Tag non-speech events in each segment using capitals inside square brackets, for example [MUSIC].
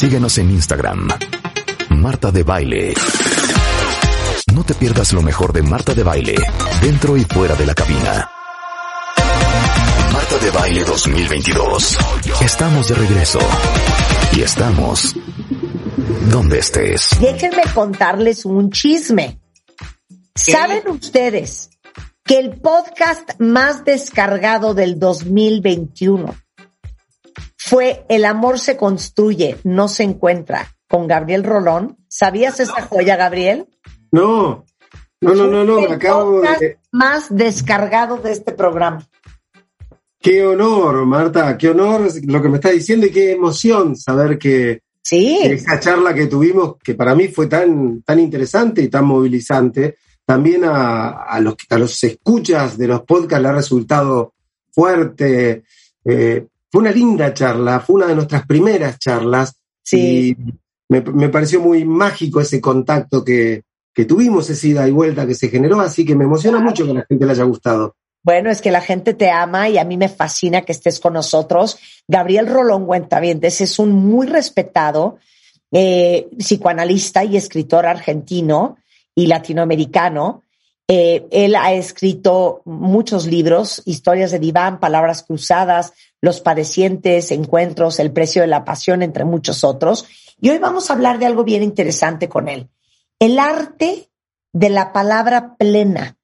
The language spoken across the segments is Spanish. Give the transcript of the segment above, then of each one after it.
Síguenos en Instagram. Marta de Baile. No te pierdas lo mejor de Marta de Baile, dentro y fuera de la cabina. Marta de Baile 2022. Estamos de regreso. Y estamos donde estés. Déjenme contarles un chisme. ¿Saben ustedes que el podcast más descargado del 2021 fue El amor se construye, no se encuentra, con Gabriel Rolón? ¿Sabías esa joya, Gabriel? No, no, no, no, no, me acabo de... más descargado de este programa. Qué honor, Marta, qué honor lo que me está diciendo y qué emoción saber que, Sí, que esa charla que tuvimos, que para mí fue tan, tan interesante y tan movilizante, también a, a los, a los escuchas de los podcasts le ha resultado fuerte. Eh, fue una linda charla, fue una de nuestras primeras charlas Sí. y me, me pareció muy mágico ese contacto que, que tuvimos, esa ida y vuelta que se generó, así que me emociona mucho que a la gente le haya gustado. Bueno, es que la gente te ama y a mí me fascina que estés con nosotros. Gabriel Rolón Cuentavientes es un muy respetado eh, psicoanalista y escritor argentino y latinoamericano. Eh, él ha escrito muchos libros, historias de diván, palabras cruzadas, los padecientes, encuentros, el precio de la pasión, entre muchos otros. Y hoy vamos a hablar de algo bien interesante con él. El arte de la palabra plena.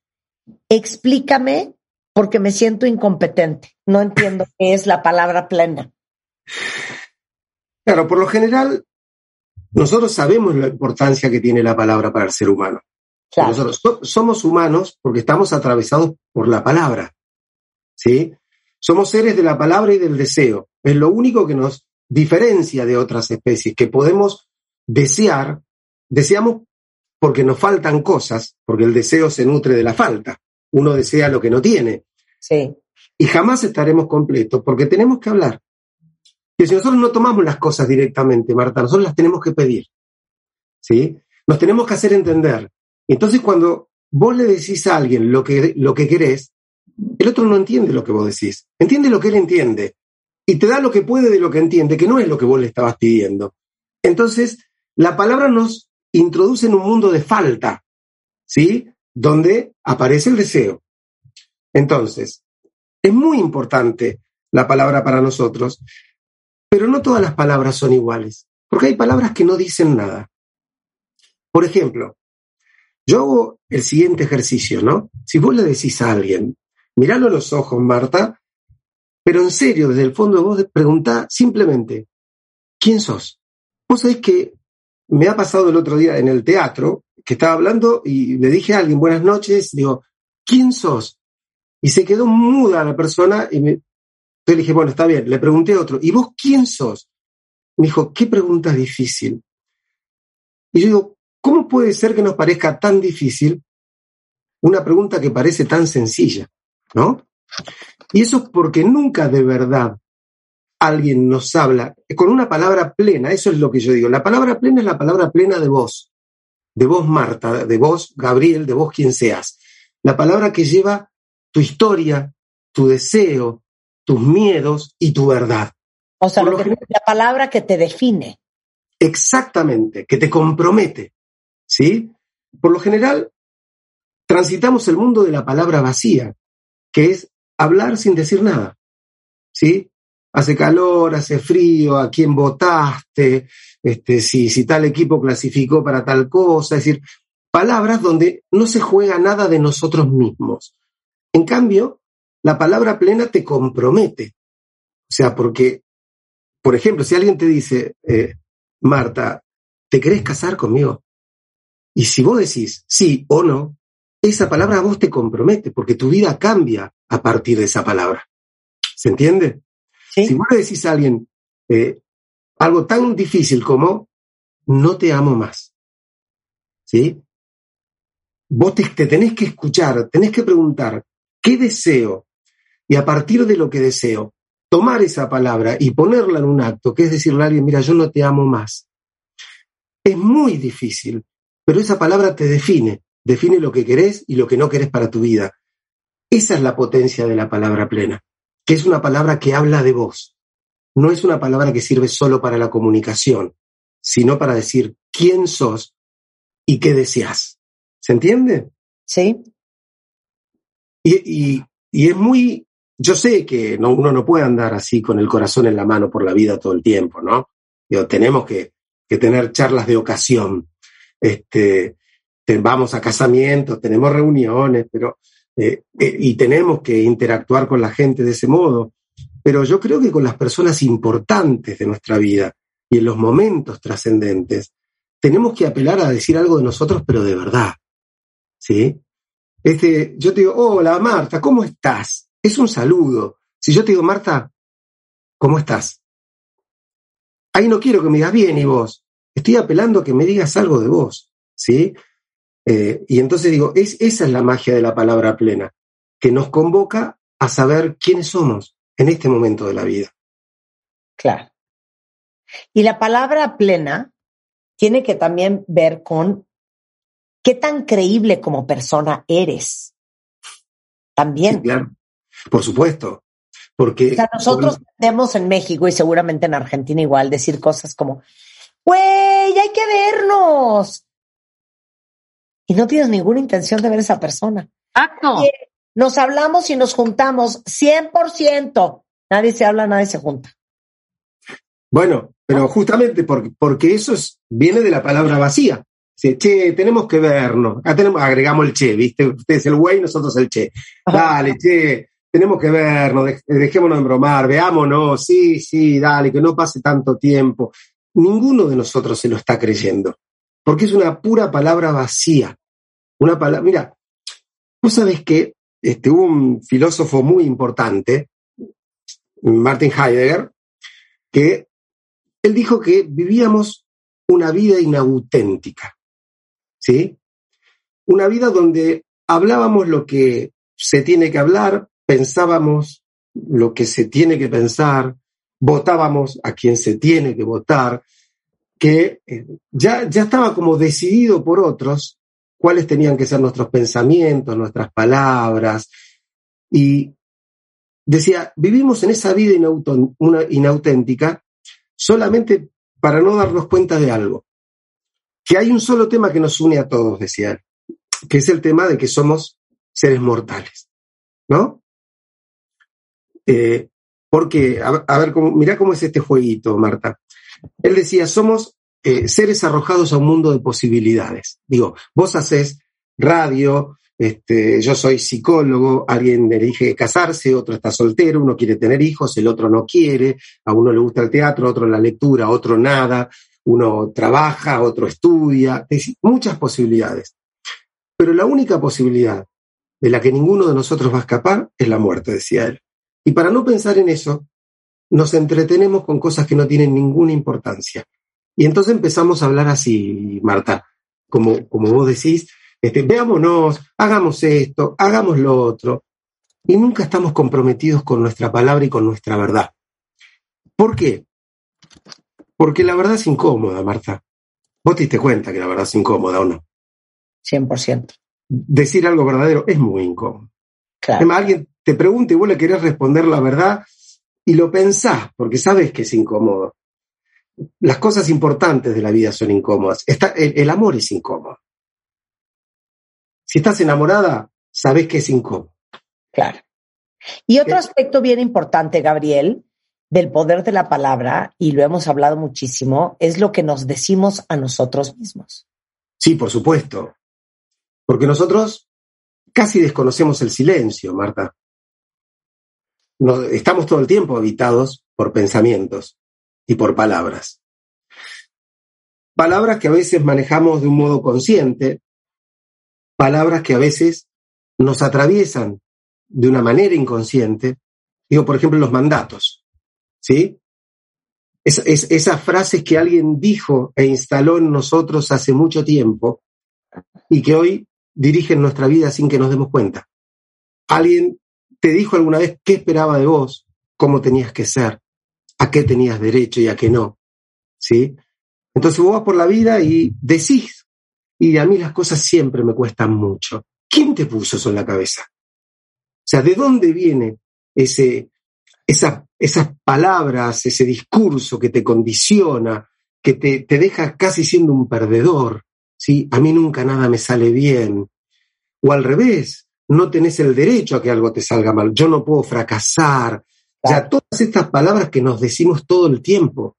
Explícame porque me siento incompetente. No entiendo [LAUGHS] qué es la palabra plena. Claro, por lo general, nosotros sabemos la importancia que tiene la palabra para el ser humano. Claro. Nosotros so- somos humanos porque estamos atravesados por la palabra. ¿Sí? Somos seres de la palabra y del deseo. Es lo único que nos diferencia de otras especies, que podemos desear, deseamos porque nos faltan cosas, porque el deseo se nutre de la falta. Uno desea lo que no tiene. Sí, Y jamás estaremos completos porque tenemos que hablar. Que si nosotros no tomamos las cosas directamente, Marta, nosotros las tenemos que pedir. ¿Sí? Nos tenemos que hacer entender. Entonces, cuando vos le decís a alguien lo que, lo que querés, el otro no entiende lo que vos decís. Entiende lo que él entiende. Y te da lo que puede de lo que entiende, que no es lo que vos le estabas pidiendo. Entonces, la palabra nos introduce en un mundo de falta, ¿sí? Donde aparece el deseo. Entonces, es muy importante la palabra para nosotros, pero no todas las palabras son iguales, porque hay palabras que no dicen nada. Por ejemplo, yo hago el siguiente ejercicio, ¿no? Si vos le decís a alguien, miralo a los ojos, Marta, pero en serio, desde el fondo de vos preguntá simplemente, ¿quién sos? Vos sabés que me ha pasado el otro día en el teatro, que estaba hablando y le dije a alguien, buenas noches, digo, ¿quién sos? Y se quedó muda la persona y me, entonces le dije, bueno, está bien, le pregunté a otro, ¿y vos quién sos? Me dijo, qué pregunta difícil. Y yo digo, ¿cómo puede ser que nos parezca tan difícil una pregunta que parece tan sencilla? ¿No? Y eso es porque nunca de verdad alguien nos habla con una palabra plena, eso es lo que yo digo. La palabra plena es la palabra plena de vos, de vos Marta, de vos Gabriel, de vos quien seas. La palabra que lleva tu historia, tu deseo, tus miedos y tu verdad. o sea, Por lo lo que- general- la palabra que te define. Exactamente, que te compromete. ¿Sí? Por lo general, transitamos el mundo de la palabra vacía, que es hablar sin decir nada. ¿Sí? Hace calor, hace frío, a quién votaste, este, si, si tal equipo clasificó para tal cosa, es decir, palabras donde no se juega nada de nosotros mismos. En cambio, la palabra plena te compromete. O sea, porque, por ejemplo, si alguien te dice, eh, Marta, ¿te querés casar conmigo? Y si vos decís sí o no, esa palabra a vos te compromete, porque tu vida cambia a partir de esa palabra. ¿Se entiende? ¿sí? Si vos le decís a alguien eh, algo tan difícil como no te amo más, ¿sí? Vos te, te tenés que escuchar, tenés que preguntar, ¿qué deseo? Y a partir de lo que deseo, tomar esa palabra y ponerla en un acto, que es decirle a alguien, mira, yo no te amo más. Es muy difícil, pero esa palabra te define, define lo que querés y lo que no querés para tu vida. Esa es la potencia de la palabra plena, que es una palabra que habla de vos. No es una palabra que sirve solo para la comunicación, sino para decir quién sos y qué deseas. ¿Se entiende? Sí. Y, y, es muy, yo sé que no, uno no puede andar así con el corazón en la mano por la vida todo el tiempo, ¿no? Digo, tenemos que, que tener charlas de ocasión. Este, vamos a casamientos, tenemos reuniones, pero eh, eh, y tenemos que interactuar con la gente de ese modo. Pero yo creo que con las personas importantes de nuestra vida y en los momentos trascendentes, tenemos que apelar a decir algo de nosotros, pero de verdad. ¿Sí? Este, yo te digo, hola Marta, ¿cómo estás? Es un saludo. Si yo te digo, Marta, ¿cómo estás? Ahí no quiero que me digas bien y vos. Estoy apelando a que me digas algo de vos. ¿Sí? Eh, y entonces digo, es, esa es la magia de la palabra plena, que nos convoca a saber quiénes somos en este momento de la vida. Claro. Y la palabra plena tiene que también ver con qué tan creíble como persona eres. También. claro, por supuesto. Porque. O sea, nosotros tenemos en México y seguramente en Argentina igual decir cosas como, güey, hay que vernos y no tienes ninguna intención de ver a esa persona. Exacto. Nos hablamos y nos juntamos 100%. Nadie se habla, nadie se junta. Bueno, pero justamente porque, porque eso es, viene de la palabra vacía. che, tenemos que vernos. Acá tenemos, agregamos el che, ¿viste? Ustedes el güey, nosotros el che. Dale, che, tenemos que vernos, dejémonos de bromar, veámonos, sí, sí, dale, que no pase tanto tiempo. Ninguno de nosotros se lo está creyendo porque es una pura palabra vacía. Una palabra, mira, vos sabés que este, hubo un filósofo muy importante, Martin Heidegger, que él dijo que vivíamos una vida inauténtica, ¿sí? Una vida donde hablábamos lo que se tiene que hablar, pensábamos lo que se tiene que pensar, votábamos a quien se tiene que votar, que eh, ya, ya estaba como decidido por otros cuáles tenían que ser nuestros pensamientos, nuestras palabras. Y decía, vivimos en esa vida inauténtica solamente para no darnos cuenta de algo. Que hay un solo tema que nos une a todos, decía él, que es el tema de que somos seres mortales. ¿No? Eh, porque, a, a ver, cómo, mirá cómo es este jueguito, Marta. Él decía, somos eh, seres arrojados a un mundo de posibilidades. Digo, vos haces radio, este, yo soy psicólogo, alguien elige casarse, otro está soltero, uno quiere tener hijos, el otro no quiere, a uno le gusta el teatro, a otro la lectura, a otro nada, uno trabaja, otro estudia, muchas posibilidades. Pero la única posibilidad de la que ninguno de nosotros va a escapar es la muerte, decía él. Y para no pensar en eso, nos entretenemos con cosas que no tienen ninguna importancia. Y entonces empezamos a hablar así, Marta, como, como vos decís, este, veámonos, hagamos esto, hagamos lo otro. Y nunca estamos comprometidos con nuestra palabra y con nuestra verdad. ¿Por qué? Porque la verdad es incómoda, Marta. Vos te diste cuenta que la verdad es incómoda o no. 100%. Decir algo verdadero es muy incómodo. Claro. alguien te pregunta y vos le querés responder la verdad y lo pensás, porque sabes que es incómodo. Las cosas importantes de la vida son incómodas. Está, el, amor es incómodo. Si estás enamorada, sabes que es incómodo. Claro. Y otro aspecto bien importante, Gabriel, del poder de la palabra, y lo hemos hablado muchísimo, es lo que nos decimos a nosotros mismos. Sí, por supuesto. Porque nosotros casi desconocemos el silencio, Marta estamos todo el tiempo habitados por pensamientos y por palabras. Palabras que a veces manejamos de un modo consciente, palabras que a veces nos atraviesan de una manera inconsciente. Digo, por ejemplo, los mandatos. ¿Sí? Es, esas frases que alguien dijo e instaló en nosotros hace mucho tiempo y que hoy dirigen nuestra vida sin que nos demos cuenta. Alguien te dijo alguna vez qué esperaba de vos, cómo tenías que ser, a qué tenías derecho y a qué no. ¿Sí? Entonces vos vas por la vida y decís, y a mí las cosas siempre me cuestan mucho. ¿Quién te puso eso en la cabeza? O sea, ¿de dónde viene ese, esa, esas palabras, ese discurso que te condiciona, que te, te deja casi siendo un perdedor, ¿sí? A mí nunca nada me sale bien. O al revés, no tenés el derecho a que algo te salga mal, yo no puedo fracasar. O sea, todas estas palabras que nos decimos todo el tiempo.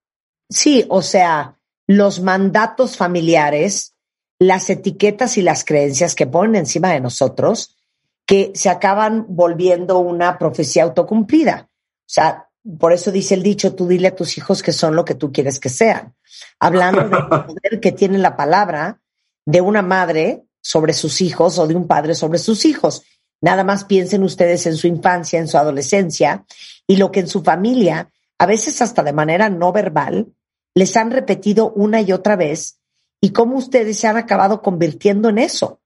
Sí, o sea, los mandatos familiares, las etiquetas y las creencias que ponen encima de nosotros, que se acaban volviendo una profecía autocumplida. O sea, por eso dice el dicho, tú dile a tus hijos que son lo que tú quieres que sean. Hablando del [LAUGHS] poder que tiene la palabra de una madre sobre sus hijos o de un padre sobre sus hijos. Nada más piensen ustedes en su infancia, en su adolescencia y lo que en su familia, a veces hasta de manera no verbal, les han repetido una y otra vez y cómo ustedes se han acabado convirtiendo en eso.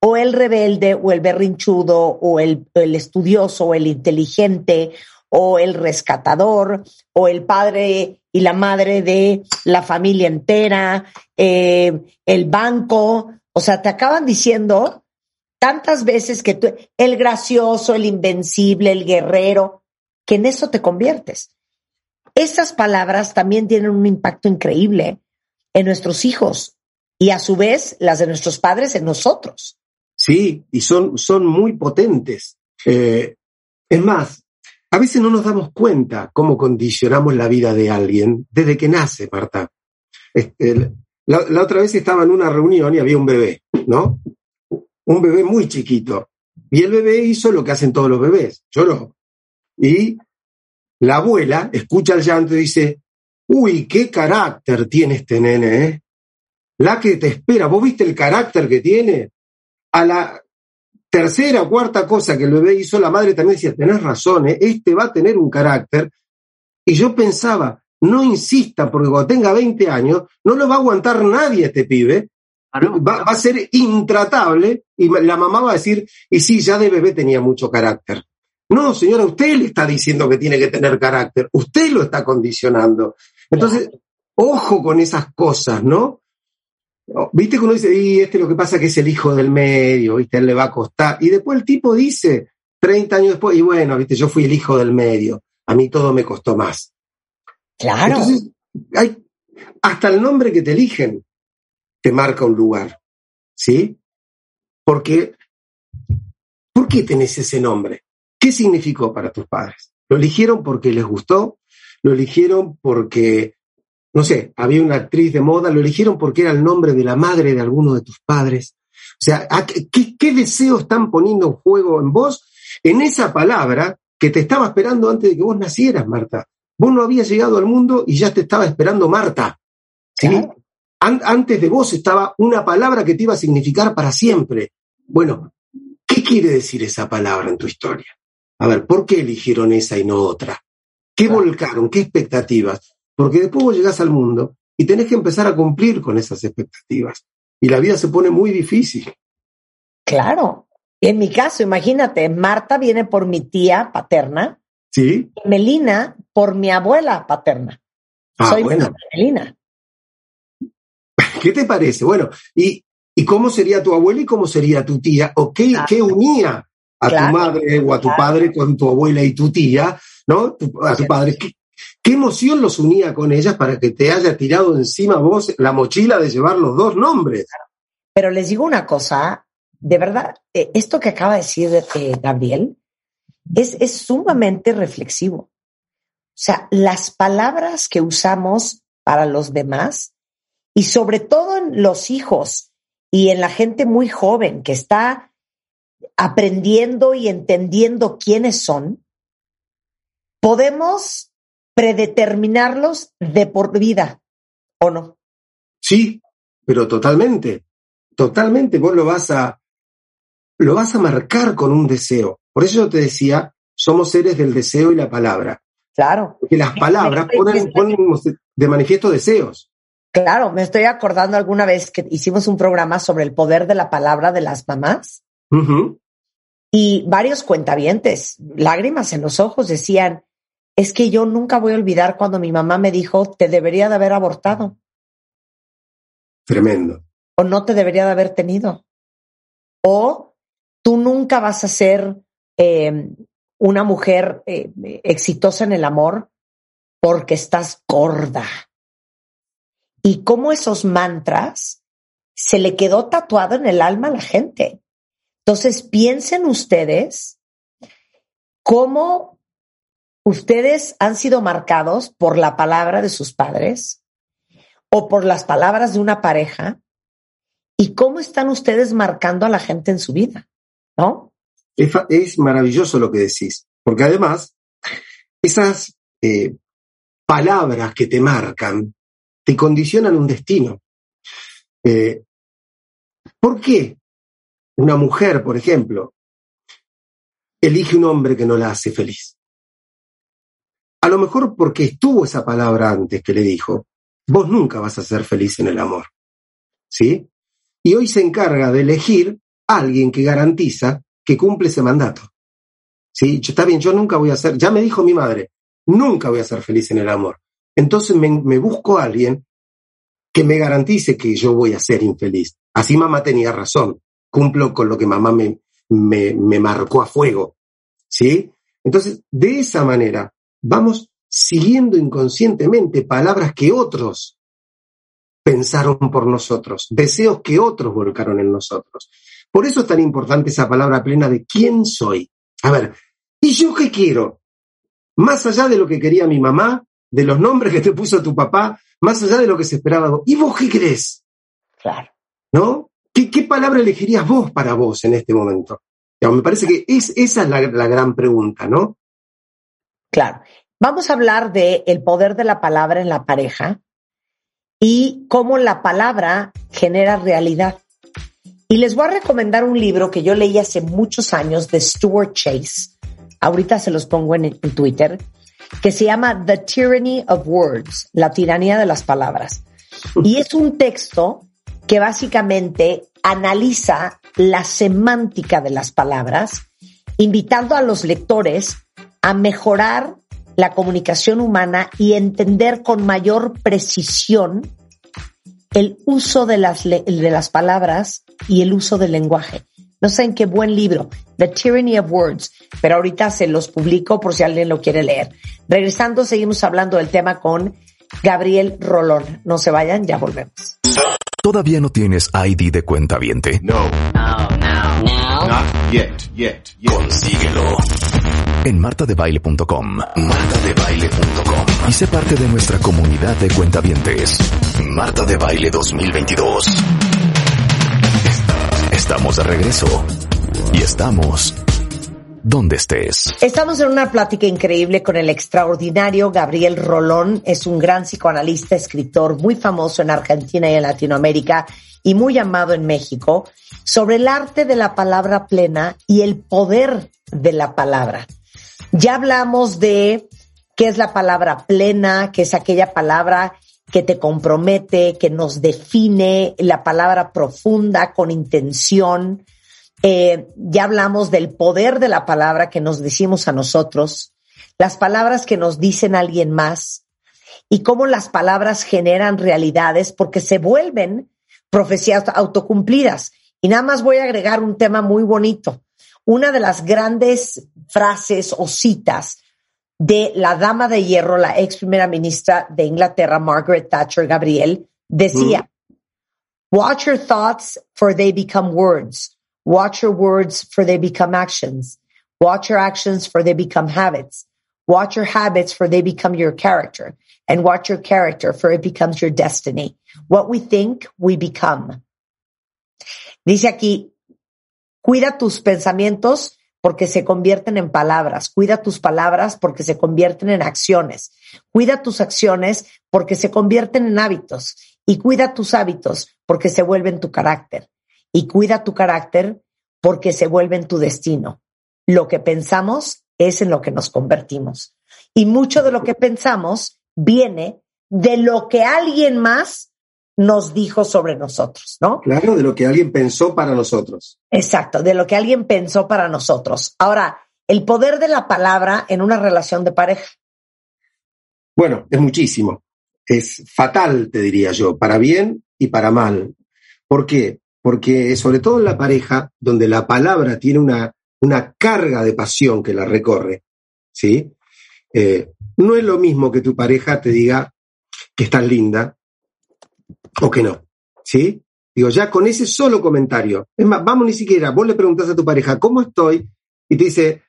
O el rebelde, o el berrinchudo, o el, estudioso, o el inteligente, o el rescatador, o el padre y la madre de la familia entera, eh, el banco. O sea, te acaban diciendo tantas veces que tú, el gracioso, el invencible, el guerrero, que en eso te conviertes. Esas palabras también tienen un impacto increíble en nuestros hijos y a su vez las de nuestros padres en nosotros. Sí, y son, son muy potentes. Eh, es más, a veces no nos damos cuenta cómo condicionamos la vida de alguien desde que nace, Marta. La, otra vez estaba en una reunión y había un bebé, ¿no? Un bebé muy chiquito. Y el bebé hizo lo que hacen todos los bebés, lloró. Y la abuela escucha el llanto y dice, uy, qué carácter tiene este nene, ¿eh? La que te espera, ¿vos viste el carácter que tiene? A la tercera o cuarta cosa que el bebé hizo, la madre también decía, tenés razón, ¿eh? este va a tener un carácter. Y yo pensaba, no insista, porque cuando tenga 20 años, no lo va a aguantar nadie este pibe. va, va, a ser intratable y la mamá va a decir, y sí, ya de bebé tenía mucho carácter. No, señora, usted le está diciendo que tiene que tener carácter, usted lo está condicionando. Entonces, ojo con esas cosas, ¿no? Viste que uno dice, y este lo que pasa que es el hijo del medio, viste, él le va a costar. Y después el tipo dice, 30 años después, y bueno, viste, yo fui el hijo del medio, a mí todo me costó más. Claro. Entonces, hay, hasta el nombre que te eligen te marca un lugar, ¿sí? Porque, ¿por qué tenés ese nombre? ¿Qué significó para tus padres? ¿Lo eligieron porque les gustó? ¿Lo eligieron porque, no sé, había una actriz de moda? ¿Lo eligieron porque era el nombre de la madre de alguno de tus padres? O sea, ¿qué, qué deseo están poniendo en juego en vos? En esa palabra que te estaba esperando antes de que vos nacieras, Marta. Vos no habías llegado al mundo y ya te estaba esperando Marta. ¿sí? An antes de vos estaba una palabra que te iba a significar para siempre. Bueno, ¿qué quiere decir esa palabra en tu historia? A ver, ¿por qué eligieron esa y no otra? ¿Qué claro. volcaron? ¿Qué expectativas? Porque después vos llegás al mundo y tenés que empezar a cumplir con esas expectativas. Y la vida se pone muy difícil. Claro. Y en mi caso, imagínate, Marta viene por mi tía paterna. Sí. Melina por mi abuela paterna. Ah, Soy bueno. Melina. ¿Qué te parece? Bueno, ¿y, ¿y cómo sería tu abuela y cómo sería tu tía? ¿O qué, Claro. qué unía a Claro. tu madre o a tu Claro. padre con tu abuela y tu tía, ¿no? A tu padre. ¿Qué, qué emoción los unía con ellas para que te haya tirado encima vos la mochila de llevar los dos nombres? Pero les digo una cosa, de verdad, eh, esto que acaba de decir eh, Gabriel es, es sumamente reflexivo. O sea, las palabras que usamos para los demás y sobre todo en los hijos y en la gente muy joven que está aprendiendo y entendiendo quiénes son, podemos predeterminarlos de por vida, ¿o no? Sí, pero totalmente, totalmente. Vos lo vas a, lo vas a marcar con un deseo. Por eso yo te decía, somos seres del deseo y la palabra. Claro. Porque las palabras ponen, ponen de manifiesto deseos. Claro, me estoy acordando alguna vez que hicimos un programa sobre el poder de la palabra de las mamás y varios cuentavientes, lágrimas en los ojos, decían, es que yo nunca voy a olvidar cuando mi mamá me dijo, te debería de haber abortado Tremendo. o no te debería de haber tenido. O tú nunca vas a ser eh, una mujer eh, exitosa en el amor porque estás gorda. y cómo esos mantras se le quedó tatuado en el alma a la gente. Entonces piensen ustedes cómo ustedes han sido marcados por la palabra de sus padres o por las palabras de una pareja y cómo están ustedes marcando a la gente en su vida, ¿no? Es, maravilloso lo que decís, porque además esas eh, palabras que te marcan te condicionan un destino. Eh, ¿Por qué una mujer, por ejemplo, elige un hombre que no la hace feliz? A lo mejor porque estuvo esa palabra antes que le dijo, vos nunca vas a ser feliz en el amor. ¿Sí? Y hoy se encarga de elegir alguien que garantiza que cumple ese mandato. ¿Sí? Está bien, yo nunca voy a ser, ya me dijo mi madre, nunca voy a ser feliz en el amor. Entonces me, busco a alguien que me garantice que yo voy a ser infeliz. Así mamá tenía razón, cumplo con lo que mamá me, me, me marcó a fuego. ¿Sí? Entonces, de esa manera, vamos siguiendo inconscientemente palabras que otros pensaron por nosotros, deseos que otros volcaron en nosotros. Por eso es tan importante esa palabra plena de quién soy. A ver, ¿y yo qué quiero? Más allá de lo que quería mi mamá, de los nombres que te puso tu papá, más allá de lo que se esperaba. ¿Y vos qué crees? Claro. ¿No? ¿Qué, palabra elegirías vos para vos en este momento? me parece que es, esa es la, gran pregunta, ¿no? Claro. Vamos a hablar de el poder de la palabra en la pareja y cómo la palabra genera realidad. Y les voy a recomendar un libro que yo leí hace muchos años de Stuart Chase. Ahorita se los pongo en, Twitter que se llama The Tyranny of Words, la tiranía de las palabras. Y es un texto que básicamente analiza la semántica de las palabras, invitando a los lectores a mejorar la comunicación humana y entender con mayor precisión el uso de las, de las palabras y el uso del lenguaje. No sé en qué buen libro, The Tyranny of Words, pero ahorita se los publico por si alguien lo quiere leer. Regresando, seguimos hablando del tema con Gabriel Rolón. No se vayan, ya volvemos. ¿Todavía no tienes ID de cuenta viente? No. No, no, no. Not yet, yet, yet. Consíguelo. En martadebaile.com. Martadebaile.com. Y sé parte de nuestra comunidad de cuentavientes. Marta de Baile 2022. Estamos de regreso. Y estamos donde estés. Estamos en una plática increíble con el extraordinario Gabriel Rolón. Es un gran psicoanalista, escritor muy famoso en Argentina y en Latinoamérica y muy amado en México, sobre el arte de la palabra plena y el poder de la palabra. Ya hablamos de qué es la palabra plena, que es aquella palabra que te compromete, que nos define, la palabra profunda, con intención. Eh, ya hablamos del poder de la palabra que nos decimos a nosotros, las palabras que nos dicen alguien más y cómo las palabras generan realidades porque se vuelven profecías autocumplidas. Y nada más voy a agregar un tema muy bonito. Una de las grandes frases o citas de la dama de hierro, la ex primera ministra de Inglaterra, Margaret Thatcher Gabriel, decía, watch your thoughts for they become words. Watch your words for they become actions. Watch your actions for they become habits. Watch your habits for they become your character. And watch your character for it becomes your destiny. What we think, we become. Dice aquí, cuida tus pensamientos porque se convierten en palabras. Cuida tus palabras porque se convierten en acciones. Cuida tus acciones porque se convierten en hábitos. Y cuida tus hábitos porque se vuelven tu carácter. Y cuida tu carácter porque se vuelven tu destino. Lo que pensamos es en lo que nos convertimos. Y mucho de lo que pensamos viene de lo que alguien más nos dijo sobre nosotros, ¿no? Claro, de lo que alguien pensó para nosotros. Exacto, de lo que alguien pensó para nosotros. Ahora, el poder de la palabra en una relación de pareja. Bueno, es muchísimo. Es fatal, te diría yo, para bien y para mal. ¿Por qué? Porque sobre todo en la pareja, donde la palabra tiene una, una carga de pasión que la recorre, ¿sí? Eh, no es lo mismo que tu pareja te diga que estás linda, o que no. ¿Sí? Digo, ya con ese solo comentario. Es más, vamos ni siquiera, vos le preguntás a tu pareja, ¿cómo estoy? Y te dice,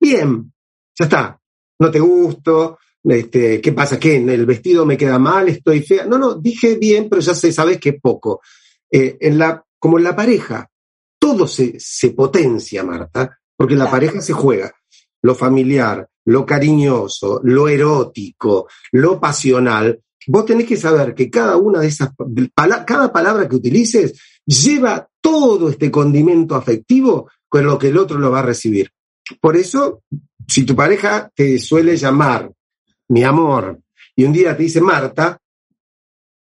bien, ya está, no te gusto, este, ¿qué pasa? ¿Qué? ¿El vestido me queda mal? ¿Estoy fea? No, no, dije bien, pero ya sé, sabes que poco. Eh, en la, como en la pareja, todo se, se potencia, Marta, porque en la pareja se juega lo familiar, lo cariñoso, lo erótico, lo pasional. Vos tenés que saber que cada una de esas, cada palabra que utilices lleva todo este condimento afectivo con lo que el otro lo va a recibir. Por eso, si tu pareja te suele llamar mi amor, y un día te dice Marta,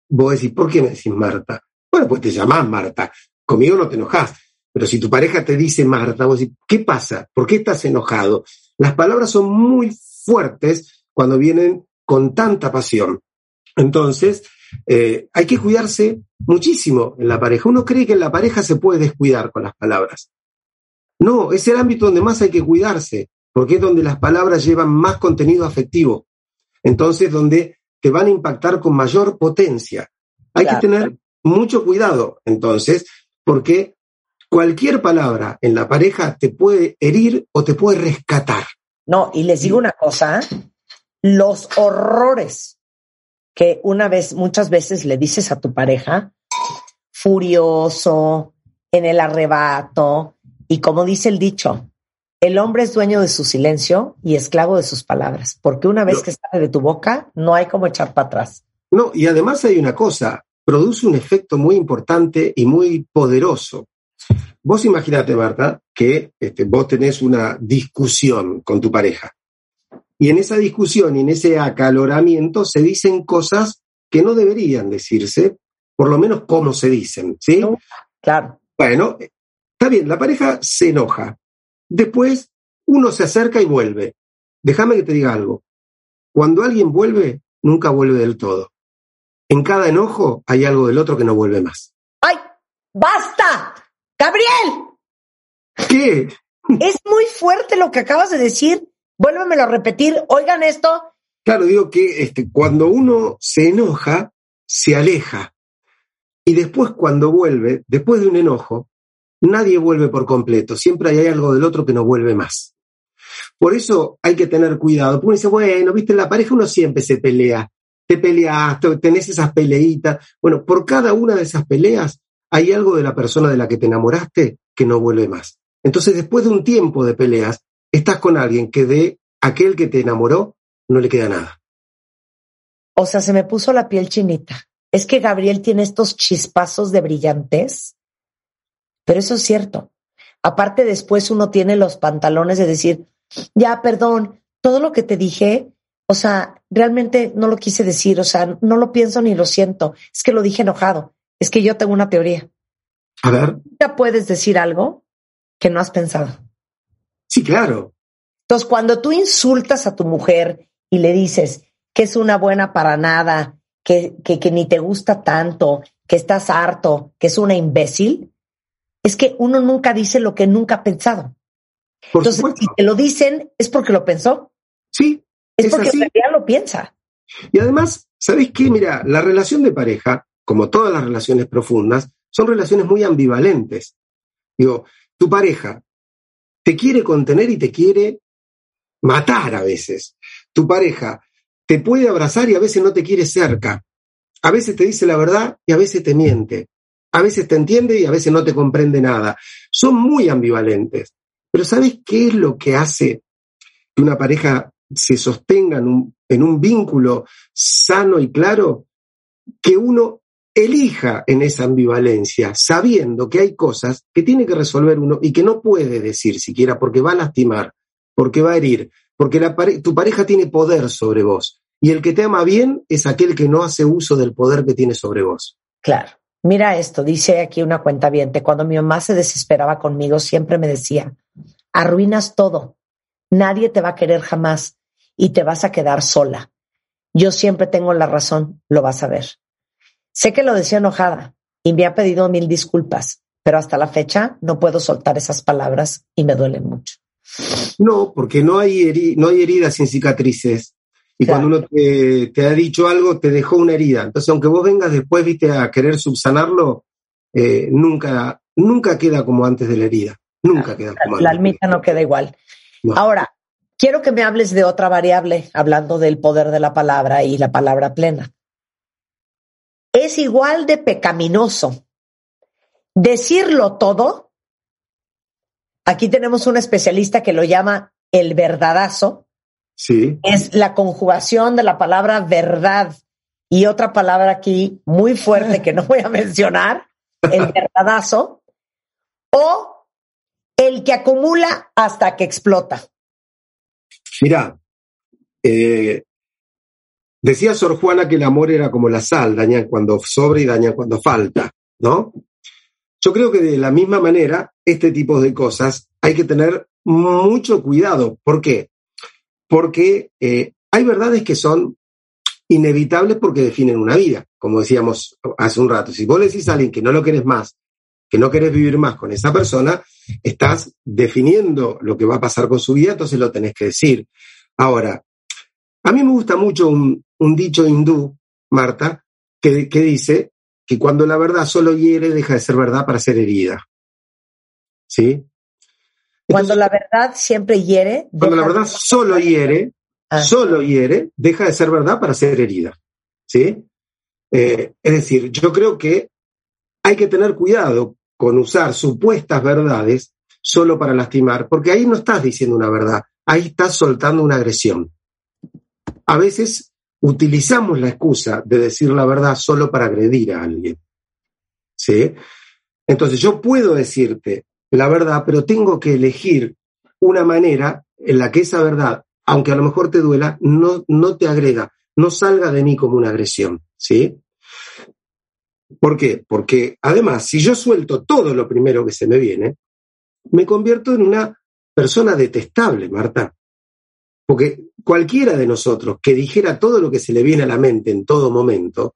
vos decís, ¿por qué me decís Marta? Bueno, pues te llamás Marta, conmigo no te enojas. Pero si tu pareja te dice Marta, vos decís, ¿qué pasa? ¿Por qué estás enojado? Las palabras son muy fuertes cuando vienen con tanta pasión. Entonces, eh, hay que cuidarse muchísimo en la pareja. Uno cree que en la pareja se puede descuidar con las palabras. No, es el ámbito donde más hay que cuidarse, porque es donde las palabras llevan más contenido afectivo. Entonces, donde te van a impactar con mayor potencia. Hay que tener mucho cuidado, entonces, porque cualquier palabra en la pareja te puede herir o te puede rescatar. No, y les digo una cosa, los horrores que una vez, muchas veces le dices a tu pareja, furioso, en el arrebato, y como dice el dicho, el hombre es dueño de su silencio y esclavo de sus palabras, porque una vez que sale de tu boca, no hay como echar para atrás. No, y además hay una cosa, produce un efecto muy importante y muy poderoso. Vos imaginate, Marta, que este, vos tenés una discusión con tu pareja. Y en esa discusión y en ese acaloramiento se dicen cosas que no deberían decirse, por lo menos como se dicen, ¿sí? claro. Bueno, está bien, la pareja se enoja. Después uno se acerca y vuelve. Déjame que te diga algo. Cuando alguien vuelve, nunca vuelve del todo. En cada enojo hay algo del otro que no vuelve más. ¡Ay! ¡Basta! ¡Gabriel! ¿Qué? Es muy fuerte lo que acabas de decir. Vuélvemelo a repetir. Oigan esto. Claro, digo que este, cuando uno se enoja, se aleja. Y después cuando vuelve, después de un enojo, nadie vuelve por completo. Siempre hay algo del otro que no vuelve más. Por eso hay que tener cuidado. Uno dice, bueno, viste, en la pareja uno siempre se pelea. Te peleas, tenés esas peleitas. Bueno, por cada una de esas peleas hay algo de la persona de la que te enamoraste que no vuelve más. Entonces, después de un tiempo de peleas, estás con alguien que de aquel que te enamoró no le queda nada. O sea, se me puso la piel chinita. Es que Gabriel tiene estos chispazos de brillantez, pero eso es cierto. Aparte, después uno tiene los pantalones de decir, ya, perdón, todo lo que te dije, o sea, realmente no lo quise decir, o sea, no lo pienso ni lo siento, es que lo dije enojado. Es que yo tengo una teoría. A ver. Ya puedes decir algo que no has pensado. Sí, claro. Entonces, cuando tú insultas a tu mujer y le dices que es una buena para nada, que, que, que ni te gusta tanto, que estás harto, que es una imbécil, es que uno nunca dice lo que nunca ha pensado. Entonces, si te lo dicen, es porque lo pensó. Sí. Es, porque en realidad lo piensa. Y además, ¿sabes qué? Mira, la relación de pareja como todas las relaciones profundas, son relaciones muy ambivalentes. Digo, tu pareja te quiere contener y te quiere matar a veces. Tu pareja te puede abrazar y a veces no te quiere cerca. A veces te dice la verdad y a veces te miente. A veces te entiende y a veces no te comprende nada. Son muy ambivalentes. Pero ¿sabes qué es lo que hace que una pareja se sostenga en un, en un vínculo sano y claro? Que uno elija en esa ambivalencia, sabiendo que hay cosas que tiene que resolver uno y que no puede decir siquiera porque va a lastimar, porque va a herir, porque tu pareja tiene poder sobre vos. Y el que te ama bien es aquel que no hace uso del poder que tiene sobre vos. Claro. Mira esto, dice aquí una cuenta viente. Cuando mi mamá se desesperaba conmigo, siempre me decía, arruinas todo. Nadie te va a querer jamás y te vas a quedar sola. Yo siempre tengo la razón, lo vas a ver. Sé que lo decía enojada y me ha pedido mil disculpas, pero hasta la fecha no puedo soltar esas palabras y me duelen mucho. No, porque no hay, no hay heridas sin cicatrices. Y Claro. cuando uno te, te ha dicho algo, te dejó una herida. Entonces, aunque vos vengas después, viste, a querer subsanarlo, eh, nunca, nunca queda como antes de la herida. Nunca queda como La antes. almita no queda igual. No. Ahora, quiero que me hables de otra variable, hablando del poder de la palabra y la palabra plena. Es igual de pecaminoso decirlo todo. Aquí tenemos un especialista que lo llama el verdadazo. Sí, Es la conjugación de la palabra verdad y otra palabra aquí muy fuerte que no voy a mencionar, el [LAUGHS] verdadazo, o el que acumula hasta que explota. Mirá, eh, decía Sor Juana que el amor era como la sal, daña cuando sobra y daña cuando falta, ¿no? Yo creo que de la misma manera, este tipo de cosas hay que tener mucho cuidado. ¿Por qué? Porque eh, hay verdades que son inevitables porque definen una vida, como decíamos hace un rato. Si vos le decís a alguien que no lo querés más, que no querés vivir más con esa persona, estás definiendo lo que va a pasar con su vida, entonces lo tenés que decir. Ahora, a mí me gusta mucho un, un dicho hindú, Marta, que, que dice que cuando la verdad solo hiere, deja de ser verdad para ser herida. ¿Sí? Cuando la verdad siempre hiere. cuando la verdad solo hiere, Ah, solo hiere, deja de ser verdad para ser herida. ¿Sí? Eh, es decir, yo creo que hay que tener cuidado con usar supuestas verdades solo para lastimar, porque ahí no estás diciendo una verdad, ahí estás soltando una agresión. A veces utilizamos la excusa de decir la verdad solo para agredir a alguien. ¿Sí? Entonces yo puedo decirte la verdad, pero tengo que elegir una manera en la que esa verdad, aunque a lo mejor te duela, no, no te agreda, no salga de mí como una agresión. ¿Sí? ¿Por qué? Porque además, si yo suelto todo lo primero que se me viene, me convierto en una persona detestable, Marta. Porque cualquiera de nosotros que dijera todo lo que se le viene a la mente en todo momento,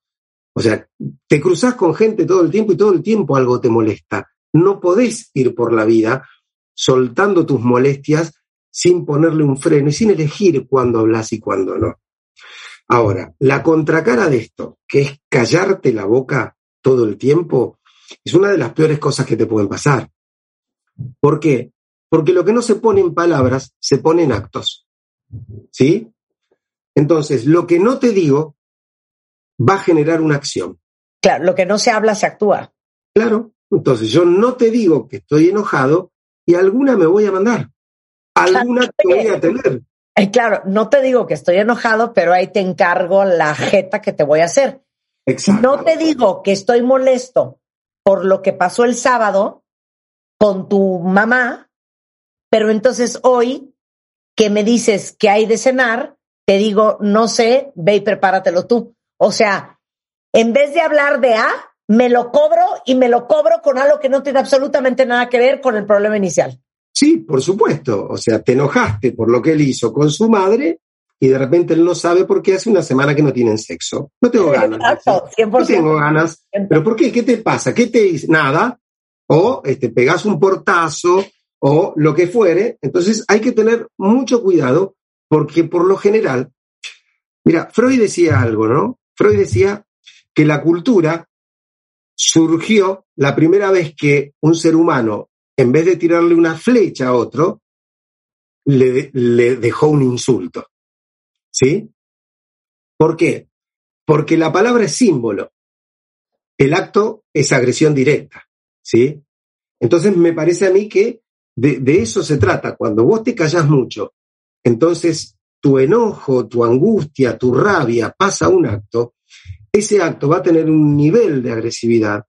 o sea, te cruzas con gente todo el tiempo y todo el tiempo algo te molesta. No podés ir por la vida soltando tus molestias sin ponerle un freno y sin elegir cuándo hablas y cuándo no. Ahora, la contracara de esto, que es callarte la boca todo el tiempo, es una de las peores cosas que te pueden pasar. ¿Por qué? Porque lo que no se pone en palabras, se pone en actos. ¿Sí? Entonces, lo que no te digo va a generar una acción. Claro, lo que no se habla se actúa. Claro. Entonces, yo no te digo que estoy enojado y alguna me voy a mandar. Alguna te voy a tener. Eh, claro, no te digo que estoy enojado, pero ahí te encargo la jeta que te voy a hacer. Exacto. No te digo que estoy molesto por lo que pasó el sábado con tu mamá, pero entonces hoy que me dices que hay de cenar, te digo, no sé, ve y prepáratelo tú. O sea, en vez de hablar de A, me lo cobro y me lo cobro con algo que no tiene absolutamente nada que ver con el problema inicial. Sí, por supuesto. O sea, te enojaste por lo que él hizo con su madre y de repente él no sabe por qué hace una semana que no tienen sexo. No tengo [LAUGHS] ganas. Exacto, dice. 100%. No tengo ganas. ¿Pero por qué? ¿Qué te pasa? ¿Qué te dice? Nada. O este, pegas un portazo o lo que fuere. Entonces hay que tener mucho cuidado porque por lo general, mira, Freud decía algo, ¿no? Freud decía que la cultura surgió la primera vez que un ser humano, en vez de tirarle una flecha a otro, le, dejó un insulto. ¿Sí? ¿Por qué? Porque la palabra es símbolo. El acto es agresión directa. ¿Sí? Entonces me parece a mí que de, eso se trata. Cuando vos te callas mucho, entonces tu enojo, tu angustia, tu rabia pasa a un acto, ese acto va a tener un nivel de agresividad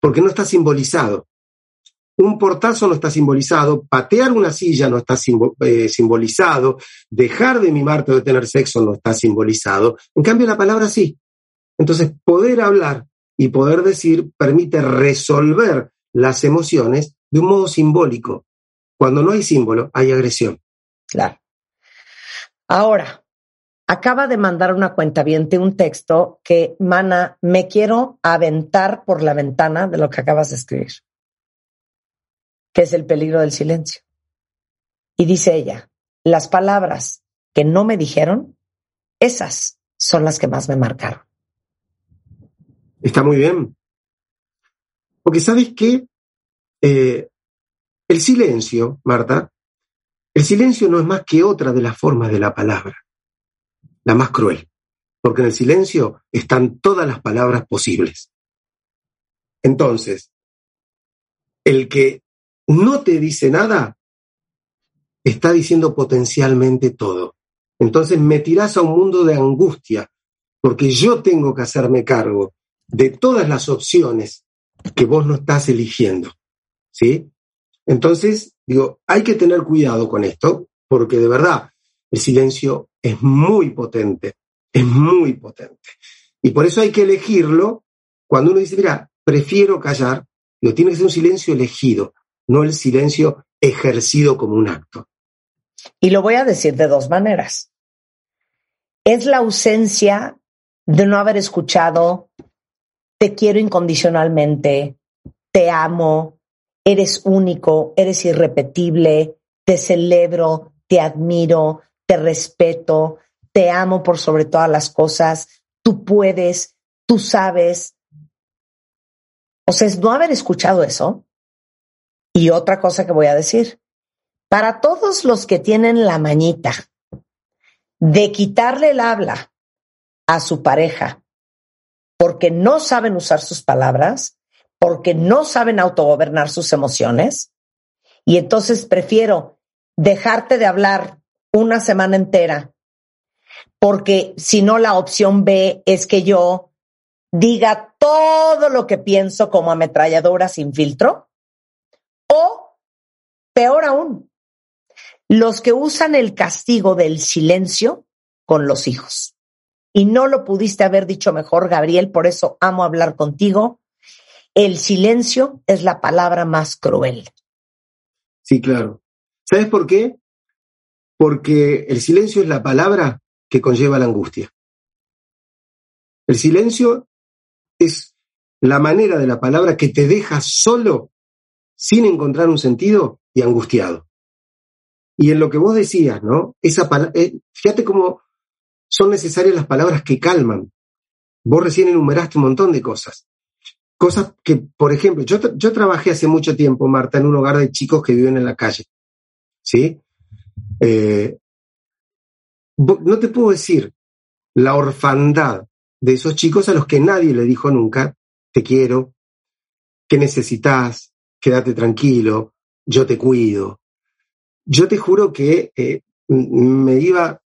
porque no está simbolizado. Un portazo no está simbolizado, patear una silla no está eh, simbolizado, dejar de mimarte o de tener sexo no está simbolizado. En cambio, la palabra sí. Entonces, poder hablar y poder decir permite resolver las emociones de un modo simbólico. Cuando no hay símbolo, hay agresión. Claro. Ahora, acaba de mandar una cuenta un texto que, mana, me quiero aventar por la ventana de lo que acabas de escribir, que es el peligro del silencio. Y dice ella, las palabras que no me dijeron Esas son las que más me marcaron. Está muy bien. Porque sabes que eh, el silencio, Marta, el silencio no es más que otra de las formas de la palabra, la más cruel, porque en el silencio están todas las palabras posibles. Entonces, el que no te dice nada está diciendo potencialmente todo. Entonces me tirás a un mundo de angustia, porque yo tengo que hacerme cargo de todas las opciones que vos no estás eligiendo. ¿Sí? Entonces, digo, hay que tener cuidado con esto, porque de verdad el silencio es muy potente, es muy potente. Y por eso hay que elegirlo cuando uno dice, mira, prefiero callar, lo tiene que ser un silencio elegido, no el silencio ejercido como un acto. Y lo voy a decir de dos maneras. Es la ausencia de no haber escuchado, te quiero incondicionalmente, te amo, eres único, eres irrepetible, te celebro, te admiro, te respeto, te amo por sobre todas las cosas, tú puedes, tú sabes. O sea, es no haber escuchado eso. Y otra cosa que voy a decir, para todos los que tienen la mañita de quitarle el habla a su pareja porque no saben usar sus palabras, porque no saben autogobernar sus emociones, y entonces prefiero dejarte de hablar una semana entera, porque si no la opción B es que yo diga todo lo que pienso como ametralladora sin filtro, o peor aún, los que usan el castigo del silencio con los hijos. Y no lo pudiste haber dicho mejor, Gabriel, por eso amo hablar contigo. El silencio es la palabra más cruel. Sí, claro. ¿Sabes por qué? Porque el silencio es la palabra que conlleva la angustia. El silencio es la manera de la palabra que te deja solo, sin encontrar un sentido y angustiado. Y en lo que vos decías, ¿no? Esa eh, fíjate cómo son necesarias las palabras que calman. Vos recién enumeraste un montón de cosas. Cosas que, por ejemplo, yo, yo trabajé hace mucho tiempo, Marta, en un hogar de chicos que viven en la calle. ¿Sí? Eh, no te puedo decir la orfandad de esos chicos a los que nadie le dijo nunca, te quiero, que necesitas, quédate tranquilo, yo te cuido. Yo te juro que eh, me iba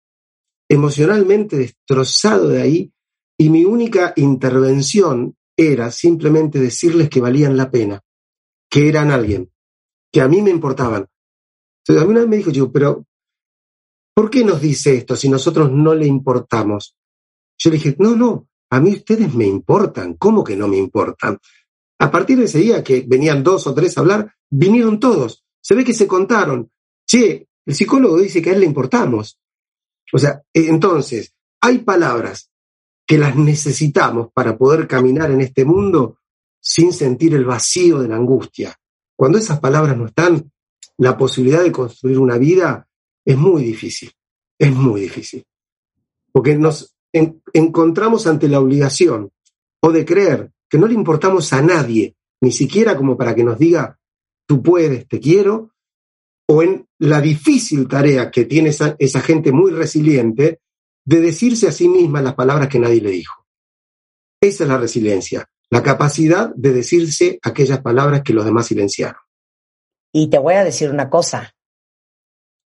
emocionalmente destrozado de ahí y mi única intervención era simplemente decirles que valían la pena, que eran alguien, que a mí me importaban. Entonces, a vez me dijo, yo, pero ¿por qué nos dice esto si nosotros no le importamos? Yo le dije, no, no, a mí ustedes me importan, ¿cómo que no me importan? A partir de ese día que venían dos o tres a hablar, vinieron todos. Se ve que se contaron. Che, el psicólogo dice que a él le importamos. O sea, entonces, hay palabras que las necesitamos para poder caminar en este mundo sin sentir el vacío de la angustia. Cuando esas palabras no están, la posibilidad de construir una vida es muy difícil, es muy difícil. Porque nos encontramos ante la obligación o de creer que no le importamos a nadie, ni siquiera como para que nos diga, tú puedes, te quiero, o en la difícil tarea que tiene esa, esa gente muy resiliente de decirse a sí misma las palabras que nadie le dijo. Esa es la resiliencia, la capacidad de decirse aquellas palabras que los demás silenciaron. Y te voy a decir una cosa,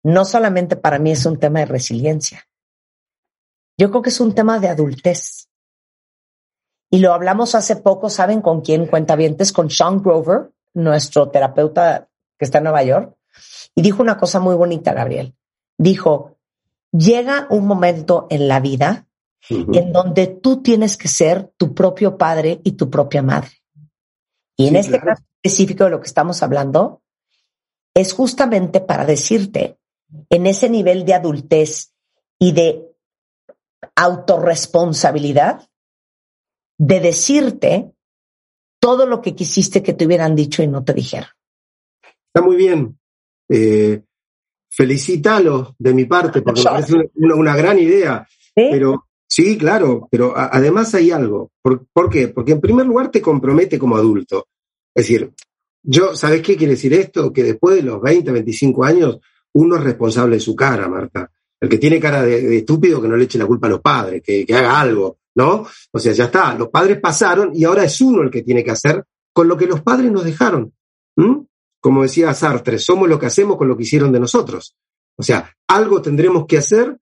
no solamente para mí es un tema de resiliencia, yo creo que es un tema de adultez. Y lo hablamos hace poco, ¿saben con quién cuenta vientes? Con Sean Grover, nuestro terapeuta que está en Nueva York. Y dijo una cosa muy bonita, Gabriel. Dijo, llega un momento en la vida en donde tú tienes que ser tu propio padre y tu propia madre. Y en este caso específico de lo que estamos hablando, es justamente para decirte, en ese nivel de adultez y de autorresponsabilidad, de decirte todo lo que quisiste que te hubieran dicho y no te dijeron. Está muy bien. Eh, felicítalo de mi parte, porque me parece una, gran idea. Pero sí, claro, pero a- además hay algo. ¿Por, por qué? Porque en primer lugar te compromete como adulto. Es decir, yo, ¿sabes qué quiere decir esto? Que después de los 20, 25 años, uno es responsable de su cara, Marta. El que tiene cara de, de estúpido, que no le eche la culpa a los padres, que, que haga algo, ¿no? O sea, ya está, los padres pasaron y ahora es uno el que tiene que hacer con lo que los padres nos dejaron. ¿Mm? Como decía Sartre, somos lo que hacemos con lo que hicieron de nosotros. O sea, algo tendremos que hacer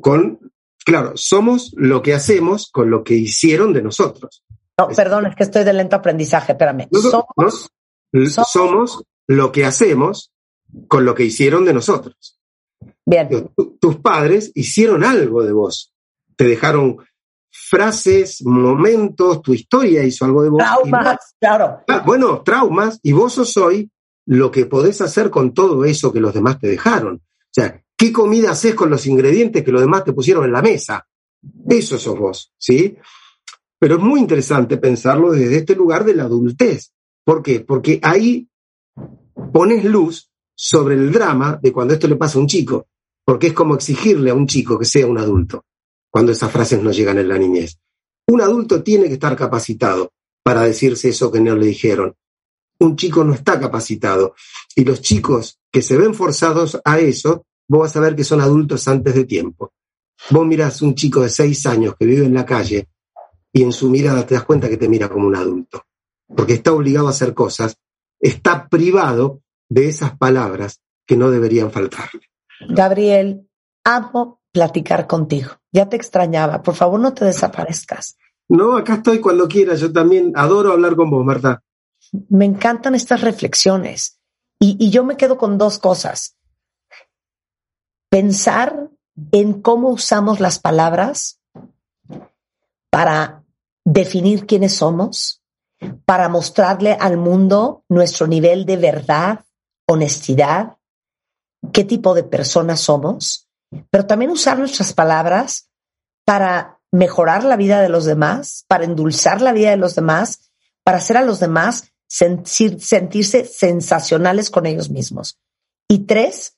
con, claro, somos lo que hacemos con lo que hicieron de nosotros. No, perdón, es que estoy de lento aprendizaje, espérame. Somos- lo que hacemos con lo que hicieron de nosotros. Bien, tu- tus padres hicieron algo de vos. Te dejaron frases, momentos, tu historia hizo algo de vos- traumas, claro. Ah, bueno, traumas, y vos sos hoy lo que podés hacer con todo eso que los demás te dejaron. O sea, ¿qué comida haces con los ingredientes que los demás te pusieron en la mesa? Eso sos vos, ¿sí? Pero es muy interesante pensarlo desde este lugar de la adultez. ¿Por qué? Porque ahí pones luz sobre el drama de cuando esto le pasa a un chico, porque es como exigirle a un chico que sea un adulto, cuando esas frases no llegan en la niñez. Un adulto tiene que estar capacitado para decirse eso que no le dijeron. Un chico no está capacitado. Y los chicos que se ven forzados a eso, vos vas a ver que son adultos antes de tiempo. Vos mirás un chico de seis años que vive en la calle y en su mirada te das cuenta que te mira como un adulto, porque está obligado a hacer cosas, está privado de esas palabras que no deberían faltarle. Gabriel, amo platicar contigo. Ya te extrañaba. Por favor, no te desaparezcas. No, acá estoy cuando quieras. Yo también adoro hablar con vos, Marta. Me encantan estas reflexiones. Y, yo me quedo con dos cosas. Pensar en cómo usamos las palabras para definir quiénes somos, para mostrarle al mundo nuestro nivel de verdad, honestidad, qué tipo de personas somos, pero también usar nuestras palabras para mejorar la vida de los demás, para endulzar la vida de los demás, para hacer a los demás sentir- sentirse sensacionales con ellos mismos. Y tres,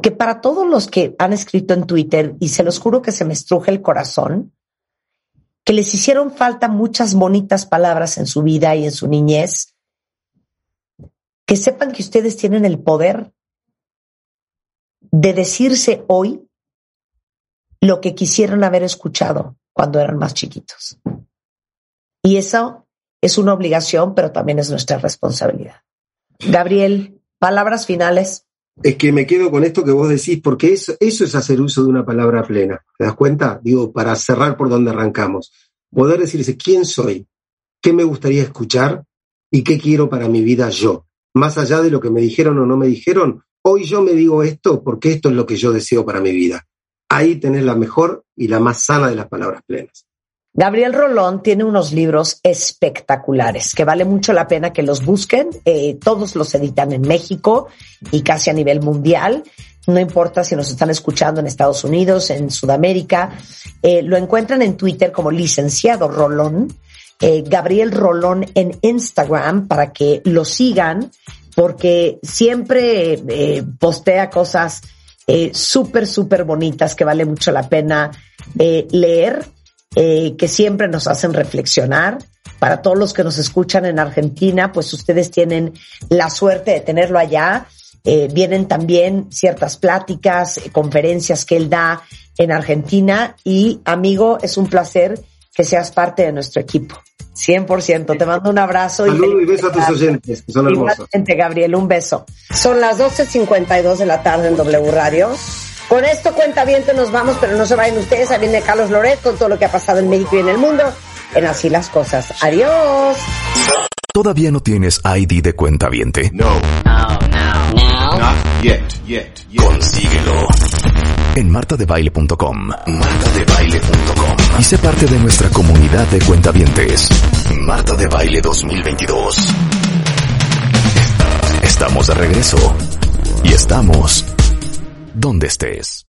que para todos los que han escrito en Twitter, y se los juro que se me estruje el corazón, que les hicieron falta muchas bonitas palabras en su vida y en su niñez, que sepan que ustedes tienen el poder de decirse hoy lo que quisieron haber escuchado cuando eran más chiquitos. Y eso es una obligación, pero también es nuestra responsabilidad. Gabriel, palabras finales. Es que me quedo con esto que vos decís, porque eso, eso es hacer uso de una palabra plena. ¿Te das cuenta? Digo, para cerrar por donde arrancamos. Poder decirse quién soy, qué me gustaría escuchar y qué quiero para mi vida yo. Más allá de lo que me dijeron o no me dijeron, hoy yo me digo esto porque esto es lo que yo deseo para mi vida. Ahí tenés la mejor y la más sana de las palabras plenas. Gabriel Rolón tiene unos libros espectaculares que vale mucho la pena que los busquen. Eh, todos los editan en México y casi a nivel mundial. No importa si nos están escuchando en Estados Unidos, en Sudamérica. Eh, lo encuentran en Twitter como licenciado Rolón. eh, Gabriel Rolón en Instagram para que lo sigan porque siempre postea cosas eh, súper, súper bonitas que vale mucho la pena leer eh, que siempre nos hacen reflexionar. Para todos los que nos escuchan en Argentina, pues ustedes tienen la suerte de tenerlo allá. Eh, vienen también ciertas pláticas, eh, conferencias que él da en Argentina y amigo, es un placer que seas parte de nuestro equipo. 100%. Te mando un abrazo. Saludos y besos a tus oyentes, que son hermosos. Gabriel, un beso. Son las 12.52 de la tarde en W Radio. Con esto, cuenta bien, nos vamos, pero no se vayan ustedes. Ahí viene Carlos Loret con todo lo que ha pasado en México y en el mundo. En Así las Cosas. Adiós. ¿Todavía no tienes ID de cuenta viente? No. Not yet, yet, yet. Consíguelo en martadebaile.com. Martadebaile.com. Y sé parte de nuestra comunidad de cuentavientes. Marta de Baile 2022. Estamos de regreso. Y estamos donde estés.